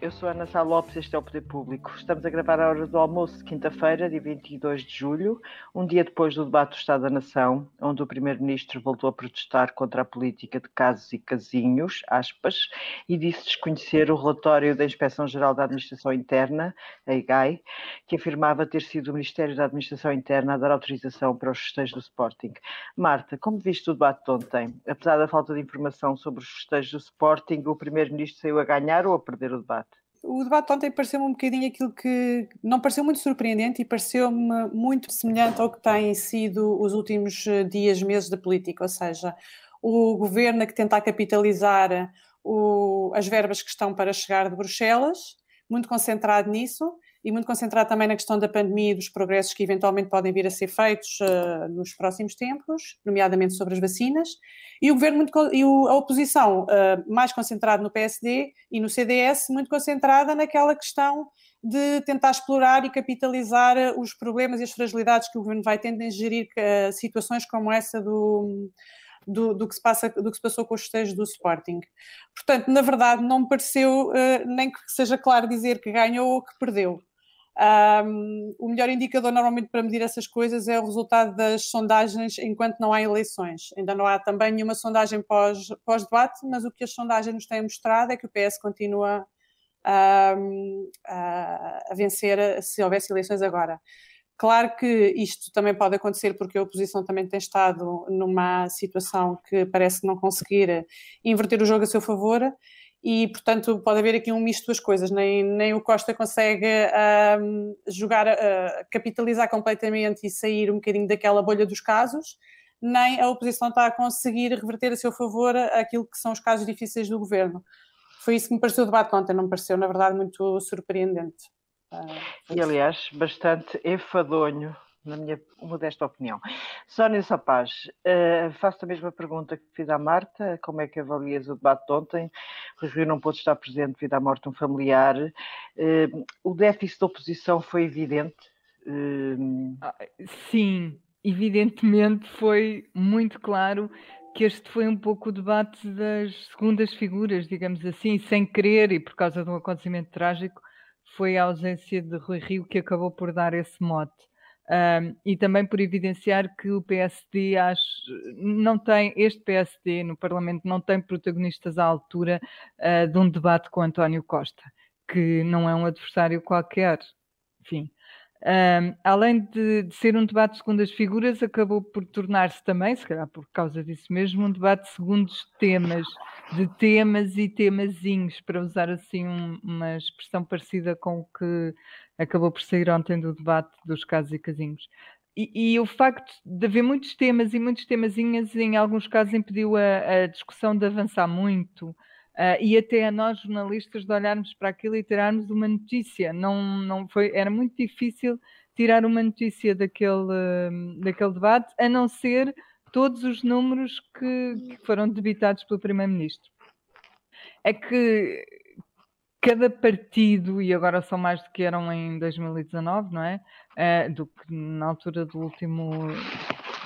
Eu sou Ana Sá Lopes, este é o Poder Público. Estamos a gravar a hora do almoço quinta-feira, dia 22 de julho, um dia depois do debate do Estado da Nação, onde o Primeiro-Ministro voltou a protestar contra a política de casos e casinhos, aspas, e disse desconhecer o relatório da Inspeção-Geral da Administração Interna, a IGAI, que afirmava ter sido o Ministério da Administração Interna a dar autorização para os festejos do Sporting. Marta, como viste o debate de ontem? Apesar da falta de informação sobre os festejos do Sporting, o Primeiro-Ministro saiu a ganhar ou a perder o debate? O debate ontem pareceu-me um bocadinho aquilo que não pareceu muito surpreendente e pareceu-me muito semelhante ao que têm sido os últimos eh, dias, meses da política, ou seja, o governo que tenta capitalizar o, as verbas que estão para chegar de Bruxelas, muito concentrado nisso, e muito concentrado também na questão da pandemia e dos progressos que eventualmente podem vir a ser feitos uh, nos próximos tempos, nomeadamente sobre as vacinas, e o governo muito, e o, a oposição uh, mais concentrada no PSD e no CDS, muito concentrada naquela questão de tentar explorar e capitalizar eh, os problemas e as fragilidades que o governo vai tendo em gerir uh, situações como essa do, do, do, que se passa, do que se passou com os festejos do Sporting. Portanto, na verdade, não me pareceu uh, nem que seja claro dizer que ganhou ou que perdeu. Um, o melhor indicador normalmente para medir essas coisas é o resultado das sondagens enquanto não há eleições. Ainda não há também nenhuma sondagem pós-debate, pós mas o que as sondagens nos têm mostrado é que o PS continua um, a, a vencer se houvesse eleições agora. Claro que isto também pode acontecer porque a oposição também tem estado numa situação que parece não conseguir inverter o jogo a seu favor e, portanto, pode haver aqui um misto das coisas. Nem, nem o Costa consegue um, jogar, uh, capitalizar completamente e sair um bocadinho daquela bolha dos casos, nem a oposição está a conseguir reverter a seu favor aquilo que são os casos difíceis do governo. Foi isso que me pareceu o debate ontem, não me pareceu, na verdade, muito surpreendente. Uh, e, aliás, bastante enfadonho na minha modesta opinião. Sónia Sapaz, uh, faço a mesma pergunta que fiz à Marta, como é que avalias o debate de ontem? O Rio não pôde estar presente devido à morte de um familiar. Uh, o déficit da oposição foi evidente? Uh... Sim, evidentemente foi muito claro que este foi um pouco o debate das segundas figuras, digamos assim, sem querer e por causa de um acontecimento trágico, foi a ausência de Rui Rio que acabou por dar esse mote. Um, e também por evidenciar que o PSD acho, não tem, este PSD no Parlamento não tem protagonistas à altura uh, de um debate com António Costa, que não é um adversário qualquer. Enfim, um, além de, de, ser um debate segundo as figuras, acabou por tornar-se também, se calhar por causa disso mesmo, um debate segundo os temas, de temas e temazinhos, para usar assim um, uma expressão parecida com o que acabou por sair ontem do debate dos casos e casinhos. E, e, o facto de haver muitos temas e muitos temazinhos, em alguns casos, impediu a, a discussão de avançar muito. Uh, e até a nós, jornalistas, de olharmos para aquilo e tirarmos uma notícia. Não, não foi, era muito difícil tirar uma notícia daquele, daquele debate, a não ser todos os números que, que foram debitados pelo Primeiro-Ministro. É que cada partido, e agora são mais do que eram em 2019, não é? Uh, do que na altura do último,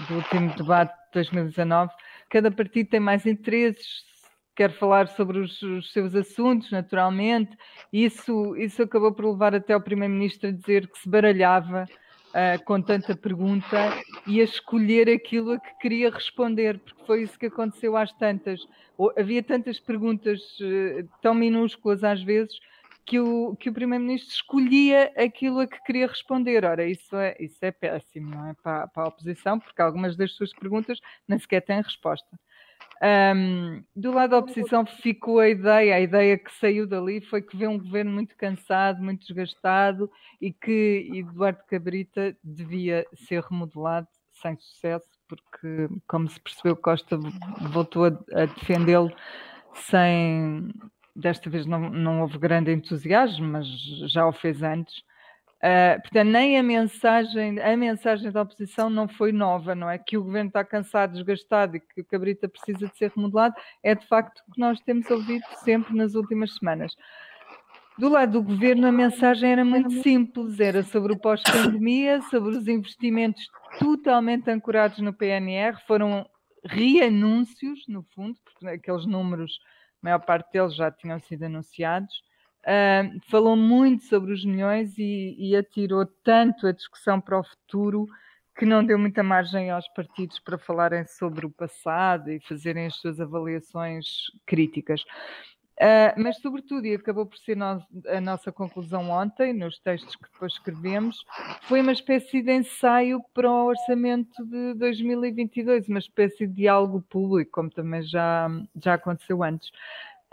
do último debate de 2019, cada partido tem mais interesses, quer falar sobre os, os, seus assuntos, naturalmente. Isso, isso acabou por levar até o Primeiro-Ministro a dizer que se baralhava uh, com tanta pergunta e a escolher aquilo a que queria responder, porque foi isso que aconteceu às tantas. Havia tantas perguntas uh, tão minúsculas às vezes que o, que o Primeiro-Ministro escolhia aquilo a que queria responder. Ora, isso é, isso é péssimo, não é? Para, para a oposição, porque algumas das suas perguntas nem sequer têm resposta. Um, do lado da oposição ficou a ideia, a ideia que saiu dali foi que vê um governo muito cansado, muito desgastado e que Eduardo Cabrita devia ser remodelado sem sucesso, porque, como se percebeu, Costa voltou a, defendê-lo sem. Desta vez não, não houve grande entusiasmo, mas já o fez antes. Uh, portanto, nem a mensagem, a mensagem da oposição não foi nova, não é? Que o governo está cansado, desgastado e que o Cabrita precisa de ser remodelado, é de facto o que nós temos ouvido sempre nas últimas semanas. Do lado do governo, a mensagem era muito simples: era sobre o pós-pandemia, sobre os investimentos totalmente ancorados no PNR, foram reanúncios, no fundo, porque aqueles números, a maior parte deles já tinham sido anunciados Uh, falou muito sobre os milhões e, e atirou tanto a discussão para o futuro que não deu muita margem aos partidos para falarem sobre o passado e fazerem as suas avaliações críticas. Uh, mas, sobretudo, e acabou por ser no, a nossa conclusão ontem, nos textos que depois escrevemos, foi uma espécie de ensaio para o orçamento de 2022, uma espécie de diálogo público, como também já, já aconteceu antes.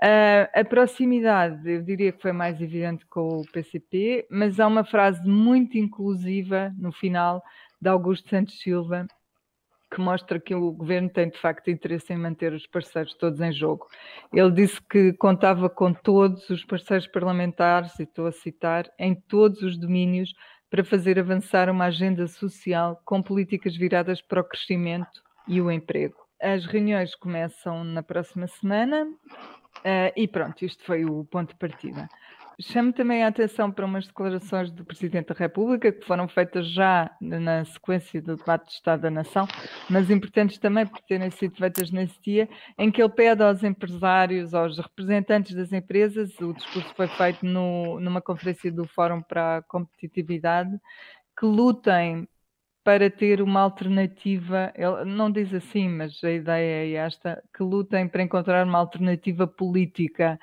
Uh, a proximidade, eu diria que foi mais evidente com o PCP, mas há uma frase muito inclusiva no final de Augusto Santos Silva que mostra que o governo tem de facto interesse em manter os parceiros todos em jogo. Ele disse que contava com todos os parceiros parlamentares, e estou a citar, em todos os domínios para fazer avançar uma agenda social com políticas viradas para o crescimento e o emprego. As reuniões começam na próxima semana Uh, e pronto, isto foi o ponto de partida. Chamo também a atenção para umas declarações do Presidente da República que foram feitas já na sequência do debate de Estado da Nação, mas importantes também por terem sido feitas nesse dia, em que ele pede aos empresários, aos representantes das empresas, o discurso foi feito no, numa conferência do Fórum para a Competitividade, que lutem para ter uma alternativa, não diz assim, mas a ideia é esta, que lutem para encontrar uma alternativa política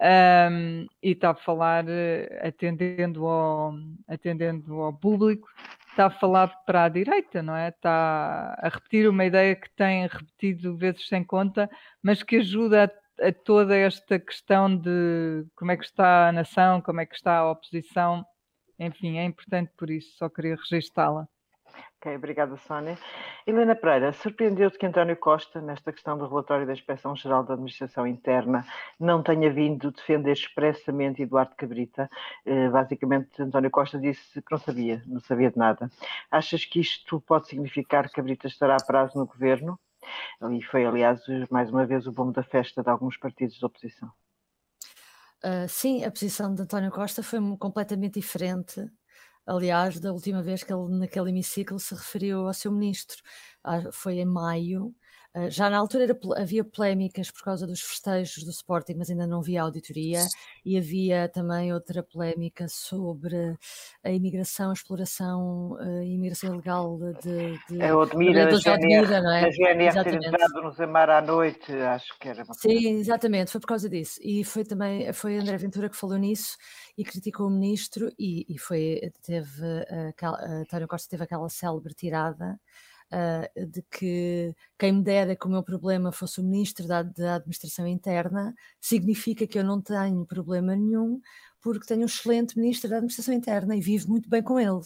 um, e está a falar eh, atendendo ao, atendendo ao público, está a falar para a direita, não é? Está a repetir uma ideia que tem repetido vezes sem conta, mas que ajuda a, a toda esta questão de como é que está a nação, como é que está a oposição, enfim, é importante por isso, só queria registá-la. Ok, obrigada, Sónia. Helena Pereira, surpreendeu-te que António Costa, nesta questão do relatório da Inspeção-Geral da Administração Interna, não tenha vindo defender expressamente Eduardo Cabrita? Eh, basicamente, António Costa disse que não sabia, não sabia de nada. Achas que isto pode significar que Cabrita estará a prazo no governo? E foi, aliás, mais uma vez o bom da festa de alguns partidos de oposição. Uh, sim, a posição de António Costa foi completamente diferente aliás, da última vez que ele naquele hemiciclo se referiu ao seu ministro. Ah, foi em maio. Ah, já na altura era, havia polémicas por causa dos festejos do Sporting, mas ainda não havia auditoria, e havia também outra polémica sobre a imigração, a exploração, a imigração ilegal de, de é Odmira, a GNR, não é? A GNR ter entrado no Zemar à noite, acho que era. Sim, exatamente, foi por causa disso. E foi também, foi André Ventura que falou nisso, e criticou o ministro e, e foi, teve, uh, António Costa teve aquela célebre tirada uh, de que quem me dera que o meu problema fosse o ministro da, da administração interna, significa que eu não tenho problema nenhum, porque tenho um excelente ministro da administração interna e vivo muito bem com ele.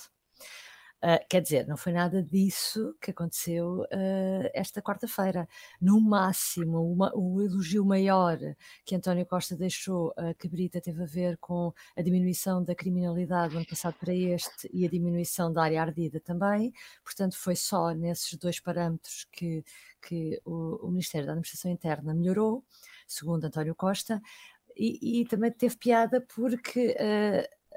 Uh, quer dizer, não foi nada disso que aconteceu uh, esta quarta-feira. No máximo, uma, o elogio maior que António Costa deixou a uh, Cabrita teve a ver com a diminuição da criminalidade do ano passado para este e a diminuição da área ardida também. Portanto, foi só nesses dois parâmetros que, que o, o Ministério da Administração Interna melhorou, segundo António Costa. E, e também teve piada porque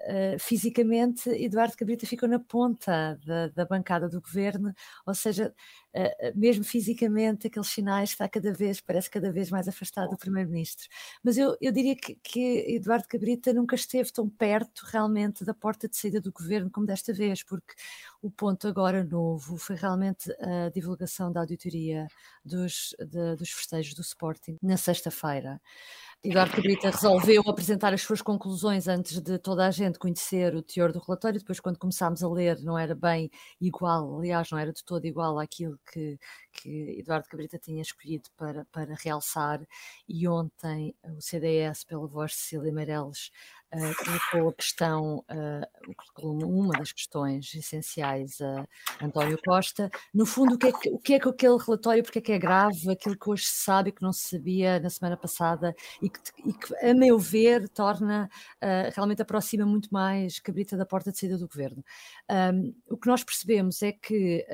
Uh, fisicamente Eduardo Cabrita ficou na ponta da, da bancada do governo, ou seja, uh, mesmo fisicamente aqueles sinais está cada vez, parece cada vez mais afastado do primeiro-ministro. Mas eu, eu diria que, que, Eduardo Cabrita nunca esteve tão perto realmente da porta de saída do governo como desta vez, porque o ponto agora novo foi realmente a divulgação da auditoria dos, de, dos festejos do Sporting na sexta-feira. Eduardo Cabrita resolveu apresentar as suas conclusões antes de toda a gente conhecer o teor do relatório. Depois, quando começámos a ler, não era bem igual, aliás, não era de todo igual àquilo que, que Eduardo Cabrita tinha escolhido para, para realçar, e ontem o CDS, pela voz de Cecília Meirelles, uh, colocou a questão, uh, uma das questões essenciais a António Costa. No fundo, o que, é que, o que é que aquele relatório, porque é que é grave, aquilo que hoje se sabe e que não se sabia na semana passada, e que, e que a meu ver, torna, uh, realmente aproxima muito mais Cabrita da porta de saída do governo. Um, o que nós percebemos é que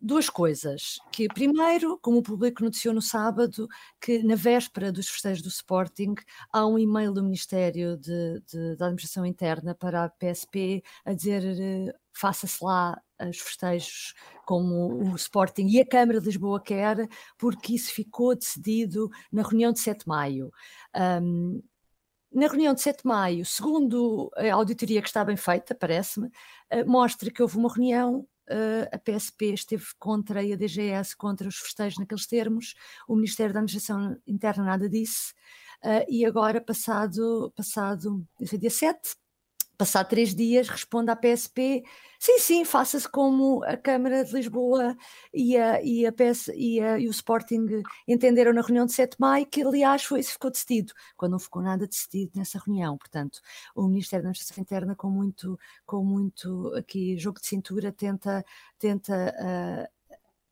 duas coisas. Que primeiro, como o público noticiou no sábado, que na véspera dos festejos do Sporting há um e-mail do Ministério de, de, da Administração Interna para a PSP a dizer uh, faça-se lá os festejos como o Sporting e a Câmara de Lisboa quer, porque isso ficou decidido na reunião de 7 de maio. Um, na reunião de 7 de maio, segundo a auditoria que está bem feita, parece-me, uh, mostra que houve uma reunião uh, a PSP esteve contra e a DGS contra os festejos naqueles termos, o Ministério da Administração Interna nada disse, uh, e agora, passado, passado dia 7, Passado três dias, responde à PSP: sim, sim, faça-se como a Câmara de Lisboa e, a, e, a PS, e, a, e o Sporting entenderam na reunião de 7 de maio, que aliás foi isso ficou decidido, quando não ficou nada decidido nessa reunião. Portanto, o Ministério da Administração Interna, com muito, com muito aqui jogo de cintura, tenta. tenta uh,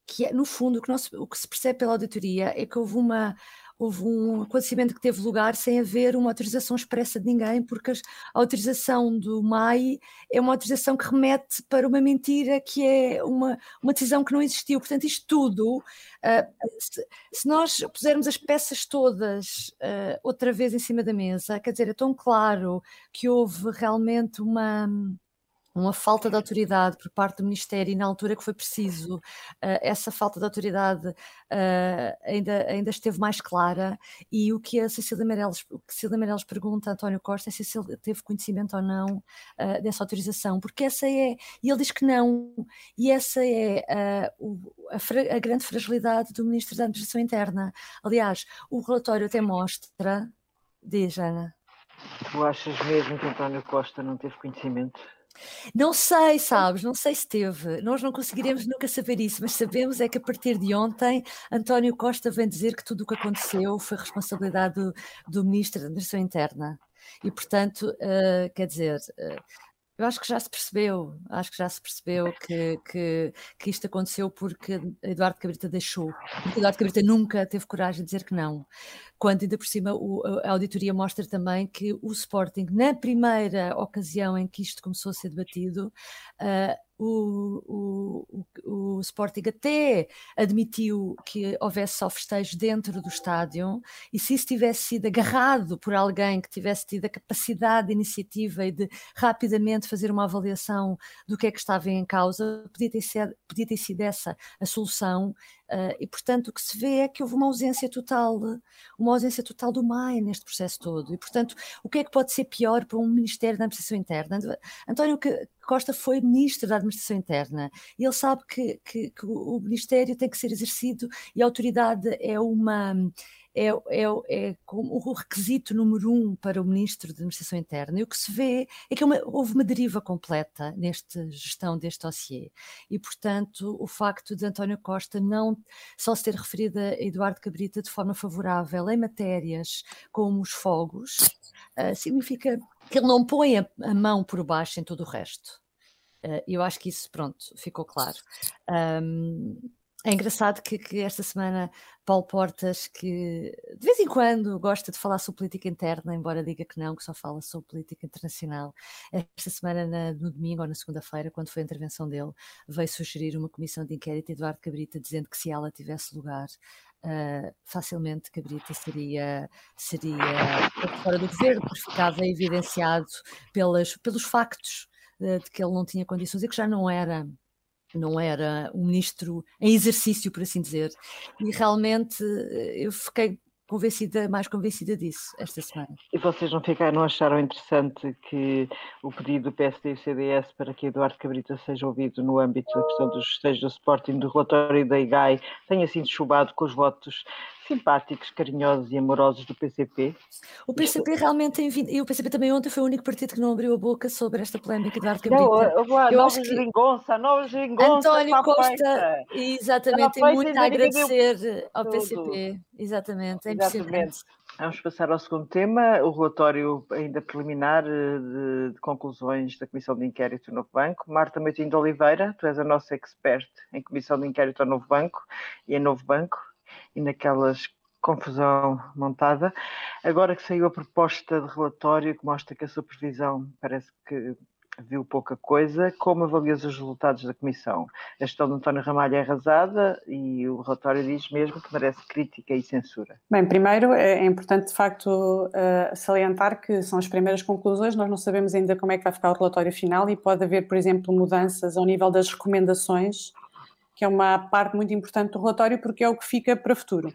que é, no fundo, o que, nós, o que se percebe pela auditoria é que houve uma houve um acontecimento que teve lugar sem haver uma autorização expressa de ninguém, porque a autorização do MAI é uma autorização que remete para uma mentira que é uma, uma decisão que não existiu. Portanto, isto tudo, uh, se, se, nós pusermos as peças todas uh, outra vez em cima da mesa, quer dizer, é tão claro que houve realmente uma uma falta de autoridade por parte do Ministério e na altura que foi preciso, uh, essa falta de autoridade uh, ainda, ainda esteve mais clara e o que a Cecília Meirelles, o que Cecília Meirelles pergunta a António Costa é se ele teve conhecimento ou não uh, dessa autorização, porque essa é, e ele diz que não, e essa é o, a, a grande fragilidade do Ministro da Administração Interna. Aliás, o relatório até mostra, diz Ana. Tu achas mesmo que António Costa não teve conhecimento? Não sei, sabes, não sei se teve. Nós não conseguiremos nunca saber isso, mas sabemos é que a partir de ontem António Costa vem dizer que tudo o que aconteceu foi responsabilidade do, do Ministro da Administração Interna. E, portanto, uh, quer dizer, uh, eu acho que já se percebeu, acho que já se percebeu que, que, que isto aconteceu porque Eduardo Cabrita deixou. Porque Eduardo Cabrita nunca teve coragem de dizer que não. Quando ainda por cima o, a auditoria mostra também que o Sporting, na primeira ocasião em que isto começou a ser debatido, uh, o, o, o, Sporting até admitiu que houvesse só dentro do estádio e se isso tivesse sido agarrado por alguém que tivesse tido a capacidade de iniciativa e de rapidamente fazer uma avaliação do que é que estava em causa, podia ter sido, podia ter sido essa a solução Uh, e, portanto, o que se vê é que houve uma ausência total, uma ausência total do MAI neste processo todo. E, portanto, o que é que pode ser pior para um Ministério da Administração Interna? António Costa foi Ministro da Administração Interna e ele sabe que, que, que o Ministério tem que ser exercido e a autoridade é uma é, é, é o requisito número um para o Ministro da Administração Interna. E o que se vê é que uma, houve uma deriva completa nesta gestão deste dossiê. E, portanto, o facto de António Costa não só se ter referido a Eduardo Cabrita de forma favorável em matérias como os fogos, uh, significa que ele não põe a, a, mão por baixo em todo o resto. Uh, eu acho que isso, pronto, ficou claro. Um, é engraçado que, que, esta semana Paulo Portas, que de vez em quando gosta de falar sobre política interna, embora diga que não, que só fala sobre política internacional, esta semana, na, no domingo ou na segunda-feira, quando foi a intervenção dele, veio sugerir uma comissão de inquérito Eduardo Cabrita, dizendo que se ela tivesse lugar, uh, facilmente Cabrita seria, seria fora do governo, porque ficava evidenciado pelas, pelos factos uh, de que ele não tinha condições e que já não era não era um ministro em exercício, por assim dizer. E realmente eh, eu fiquei convencida, mais convencida disso esta semana. E vocês não ficaram, não acharam interessante que o pedido do PSD e do CDS para que Eduardo Cabrita seja ouvido no âmbito da questão dos festejos do Sporting, do relatório da IGAI, tenha sido chubado com os votos simpáticos, carinhosos e amorosos do PCP. O PCP realmente tem vindo, e o PCP também ontem foi o único partido que não abriu a boca sobre esta polémica de Arte Não, a nova geringonça, nova geringonça António Costa, exatamente, tem muito a agradecer ao PCP, exatamente, é impressionante. Vamos passar ao segundo tema, o relatório ainda preliminar eh, de, de, conclusões da Comissão de Inquérito do Novo Banco. Marta Meitinho de Oliveira, tu és a nossa expert em Comissão de Inquérito ao Novo Banco e em Novo Banco e naquelas confusão montada. Agora que saiu a proposta de relatório que mostra que a supervisão parece que viu pouca coisa, como avalias os resultados da Comissão? A gestão de António Ramalho é arrasada e o relatório diz mesmo que merece crítica e censura. Bem, primeiro é importante de facto eh, salientar que são as primeiras conclusões, nós não sabemos ainda como é que vai ficar o relatório final e pode haver, por exemplo, mudanças ao nível das recomendações, que é uma parte muito importante do relatório porque é o que fica para o futuro.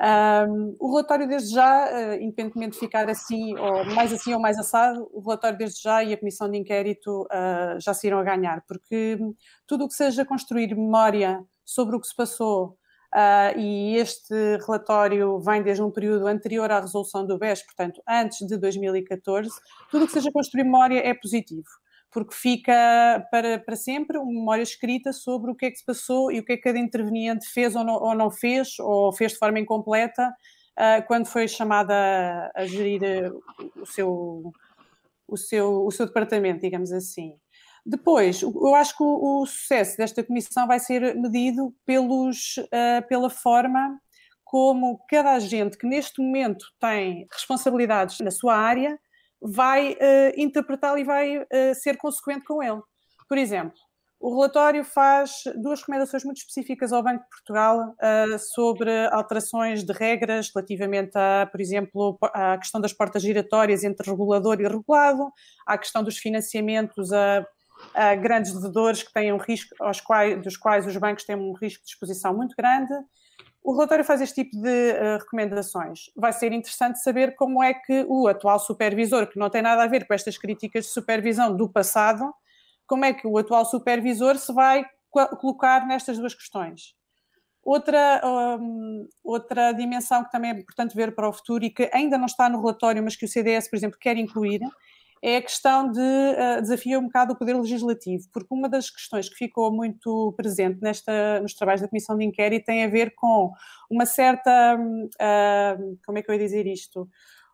Um, o relatório desde já, uh, independentemente de ficar assim, ou mais assim ou mais assado, o relatório desde já e a comissão de inquérito uh, já se irão a ganhar, porque tudo o que seja construir memória sobre o que se passou, uh, e este relatório vem desde um período anterior à resolução do BES, portanto, antes de 2014, tudo o que seja construir memória é positivo porque fica para, para sempre uma memória escrita sobre o que é que se passou e o que é que cada interveniente fez ou não, ou não fez, ou fez de forma incompleta, uh, quando foi chamada a, gerir eh, o seu, o, seu, o seu departamento, digamos assim. Depois, eu acho que o, o sucesso desta comissão vai ser medido pelos, uh, pela forma como cada agente que neste momento tem responsabilidades na sua área vai uh, interpretá-lo e vai uh, ser consequente com ele. Por exemplo, o relatório faz duas recomendações muito específicas ao Banco de Portugal uh, sobre alterações de regras relativamente a, por exemplo, à questão das portas giratórias entre regulador e regulado, à questão dos financiamentos a, a grandes devedores que têm um risco, aos quais, dos quais os bancos têm um risco de exposição muito grande o relatório faz este tipo de uh, recomendações. Vai ser interessante saber como é que o atual supervisor, que não tem nada a ver com estas críticas de supervisão do passado, como é que o atual supervisor se vai colocar nestas duas questões. Outra, um, outra dimensão que também é importante ver para o futuro e que ainda não está no relatório, mas que o CDS, por exemplo, quer incluir, é a questão de uh, desafiar um bocado o poder legislativo, porque uma das questões que ficou muito presente nesta, nos trabalhos da Comissão de Inquérito tem a ver com uma certa, uh, como é que eu ia dizer isto?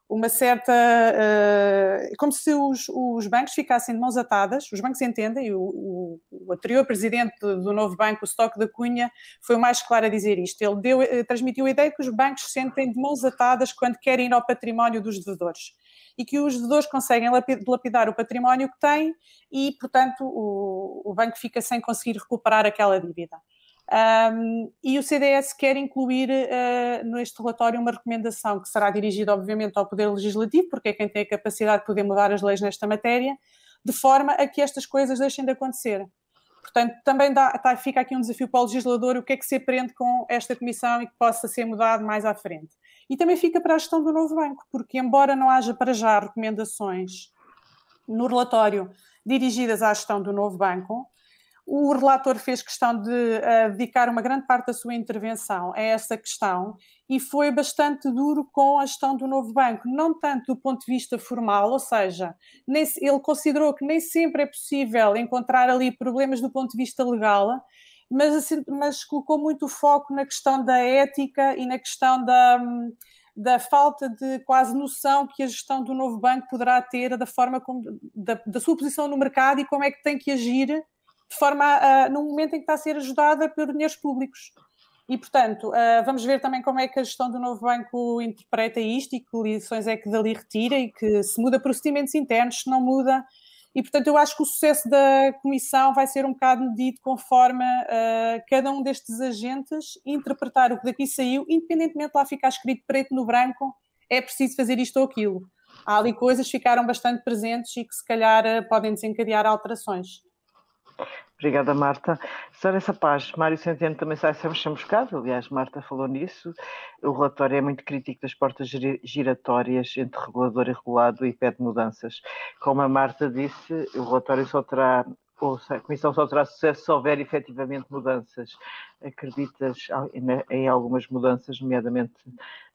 Uma certa, uh, como se os, os, bancos ficassem de mãos atadas, os bancos entendem, o, o, anterior presidente do, novo banco, o Stock da Cunha, foi o mais claro a dizer isto. Ele deu, transmitiu a ideia que os bancos se sentem de mãos atadas quando querem ir ao património dos devedores e que os devedores conseguem lapidar o património que têm e, portanto, o, o banco fica sem conseguir recuperar aquela dívida. Um, e o CDS quer incluir uh, neste relatório uma recomendação que será dirigida, obviamente, ao Poder Legislativo, porque é quem tem a capacidade de poder mudar as leis nesta matéria, de forma a que estas coisas deixem de acontecer. Portanto, também dá, tá, fica aqui um desafio para o legislador, o que é que se aprende com esta comissão e que possa ser mudado mais à frente. E também fica para a gestão do novo banco, porque embora não haja para já recomendações no relatório dirigidas à gestão do novo banco, o relator fez questão de uh, dedicar uma grande parte da sua intervenção a essa questão e foi bastante duro com a gestão do novo banco, não tanto do ponto de vista formal, ou seja, nem, ele considerou que nem sempre é possível encontrar ali problemas do ponto de vista legal, mas, assim, mas colocou muito foco na questão da ética e na questão da, da falta de quase noção que a gestão do novo banco poderá ter da forma como, da, da sua posição no mercado e como é que tem que agir de forma a, no momento em que está a ser ajudada por dinheiros públicos. E, portanto, uh, vamos ver também como é que a gestão do novo banco interpreta isto e que lições é que dali retira e que se muda procedimentos internos, se não muda. E, portanto, eu acho que o sucesso da comissão vai ser um bocado medido conforme uh, cada um destes agentes interpretar o que daqui saiu, independentemente de lá ficar escrito preto no branco, é preciso fazer isto ou aquilo. Há ali coisas que ficaram bastante presentes e que se calhar uh, podem desencadear alterações. Obrigada, Marta. Sara Paz, Mário Centeno também sai chamuscado, aliás, Marta falou nisso. O relatório é muito crítico das portas giratórias entre regulador e regulado e pede mudanças. Como a Marta disse, o relatório só terá ou a Comissão só terá sucesso se houver efetivamente mudanças. Acreditas em algumas mudanças, nomeadamente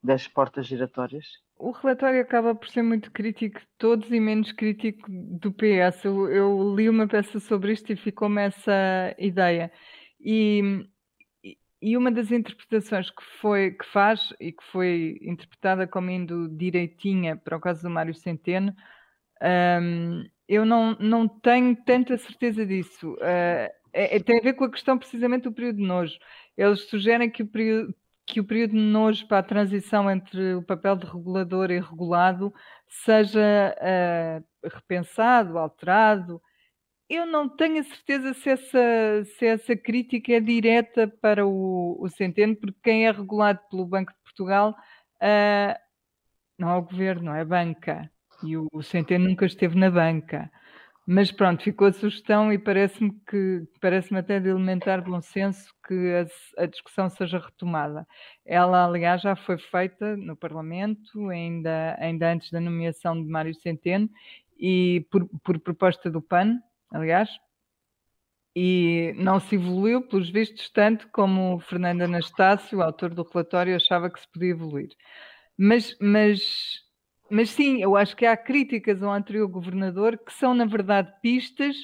das portas giratórias? O relatório acaba por ser muito crítico de todos e menos crítico do PS. Eu, eu li uma peça sobre isto e ficou-me essa ideia. E, e uma das interpretações que, foi, que faz e que foi interpretada como indo direitinha para o caso do Mário Centeno, um, eu não, não tenho tanta certeza disso. Uh, é, é, tem a ver com a questão precisamente do período de nojo. Eles sugerem que o período, que o período de nojo para a transição entre o papel de regulador e regulado seja uh, repensado, alterado. Eu não tenho a certeza se essa, se essa crítica é direta para o, o Centeno, porque quem é regulado pelo Banco de Portugal uh, não é o governo, é a banca e o, o Centeno nunca esteve na banca. Mas pronto, ficou a sugestão e parece-me que parece-me até de elementar bom senso que a, a, discussão seja retomada. Ela, aliás, já foi feita no Parlamento, ainda, ainda antes da nomeação de Mário Centeno, e por, por proposta do PAN, aliás, e não se evoluiu, pelos vistos, tanto como Fernando Anastácio, autor do relatório, achava que se podia evoluir. Mas, mas mas sim, eu acho que há críticas ao anterior governador que são, na verdade, pistas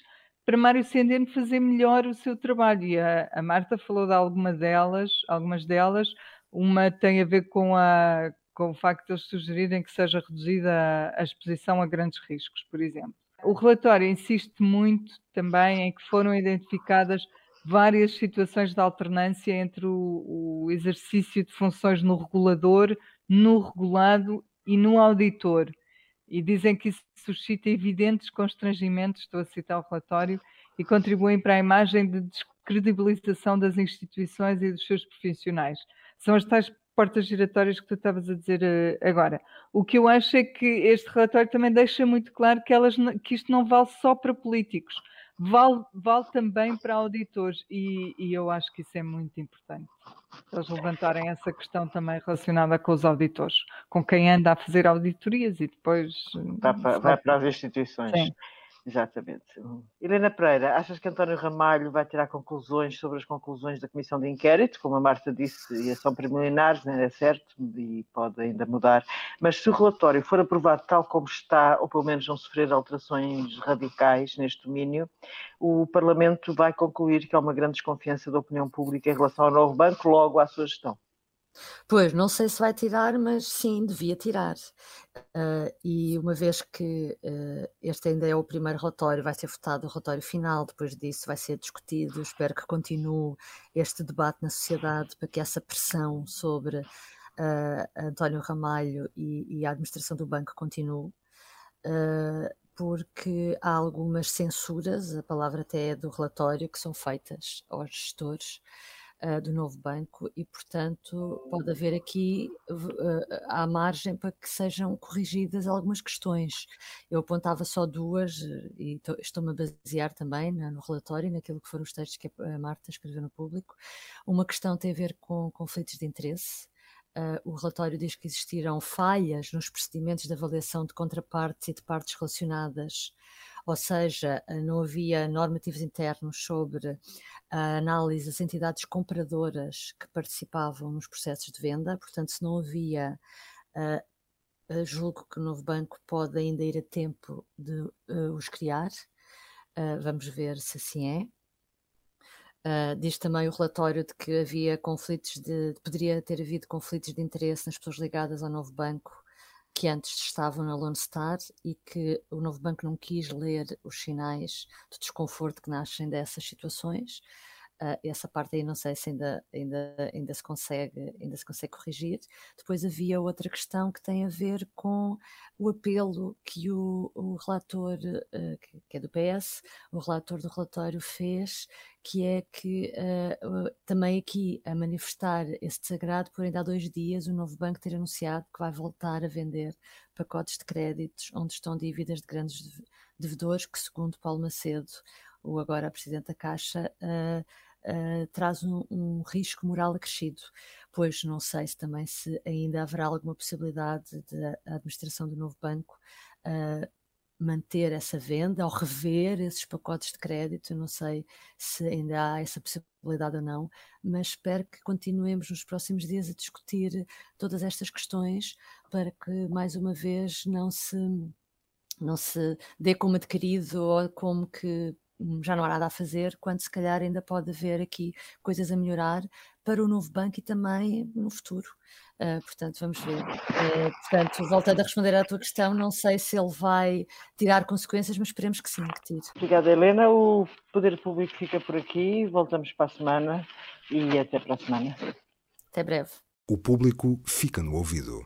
para Mário Centeno fazer melhor o seu trabalho. E a, a Marta falou de alguma delas, algumas delas. Uma tem a ver com, a, com o facto de eles sugerirem que seja reduzida a, a exposição a grandes riscos, por exemplo. O relatório insiste muito também em que foram identificadas várias situações de alternância entre o, o exercício de funções no regulador, no regulado e no auditor. E dizem que isso suscita evidentes constrangimentos, estou a citar o relatório, e contribuem para a imagem de descredibilização das instituições e dos seus profissionais. São as tais portas giratórias que tu estavas a dizer uh, agora. O que eu acho é que este relatório também deixa muito claro que, elas, que isto não vale só para políticos, vale, vale também para auditores, e, e eu acho que isso é muito importante eles levantarem essa questão também relacionada com os auditores, com quem anda a fazer auditorias e depois. Vai para, vai para as instituições. Sim. Exatamente. Helena Pereira, achas que António Ramalho vai tirar conclusões sobre as conclusões da comissão de inquérito? Como a Marta disse, são preliminares, não é certo, e pode ainda mudar. Mas se o relatório for aprovado tal como está, ou pelo menos não sofrer alterações radicais neste domínio, o Parlamento vai concluir que há uma grande desconfiança da opinião pública em relação ao novo banco, logo à sua gestão. Pois, não sei se vai tirar, mas sim, devia tirar. Uh, e uma vez que uh, este ainda é o primeiro relatório, vai ser votado o relatório final, depois disso vai ser discutido. Espero que continue este debate na sociedade para que essa pressão sobre uh, António Ramalho e, e, a administração do banco continue. porque há algumas censuras, a palavra até é do relatório, que são feitas aos gestores uh, do novo banco e, portanto, pode haver aqui uh, à margem para que sejam corrigidas algumas questões. Eu apontava só duas e estou-me a basear também no relatório, naquilo que foram os textos que a Marta escreveu no público. Uma questão tem a ver com conflitos de interesse. Uh, o relatório diz que existiram falhas nos procedimentos de avaliação de contrapartes e de partes relacionadas ou seja, não havia normativos internos sobre a análise das entidades compradoras que participavam nos processos de venda, portanto, se não havia. Uh, julgo que o novo banco pode ainda ir a tempo de uh, os criar. Uh, vamos ver se assim é. Diz também o relatório de que havia conflitos de, poderia ter havido conflitos de interesse nas pessoas ligadas ao novo banco que antes estavam na Lone Star e que o novo banco não quis ler os sinais de desconforto que nascem dessas situações. Uh, essa parte aí não sei se ainda, ainda, ainda, se consegue, ainda se consegue corrigir. Depois havia outra questão que tem a ver com o apelo que o, o relator, uh, que, que, é do PS, o relator do relatório fez, que é que uh, também aqui a manifestar esse desagrado por ainda há dois dias o novo banco ter anunciado que vai voltar a vender pacotes de créditos onde estão dívidas de grandes devedores que, segundo Paulo Macedo, o agora Presidente da Caixa, uh, uh, traz um, um, risco moral acrescido, pois não sei se também se ainda haverá alguma possibilidade da administração do novo banco uh, manter essa venda ou rever esses pacotes de crédito. Não sei se ainda há essa possibilidade ou não, mas espero que continuemos nos próximos dias a discutir todas estas questões para que, mais uma vez, não se, não se dê como adquirido ou como que já não há nada a fazer, quando se calhar ainda pode haver aqui coisas a melhorar para o novo banco e também no futuro. Uh, portanto, vamos ver. Uh, portanto, voltando a responder à tua questão, não sei se ele vai tirar consequências, mas esperemos que sim, que tire. Obrigada, Helena. O Poder Público fica por aqui. Voltamos para a semana e até para a semana. Até breve. O público fica no ouvido.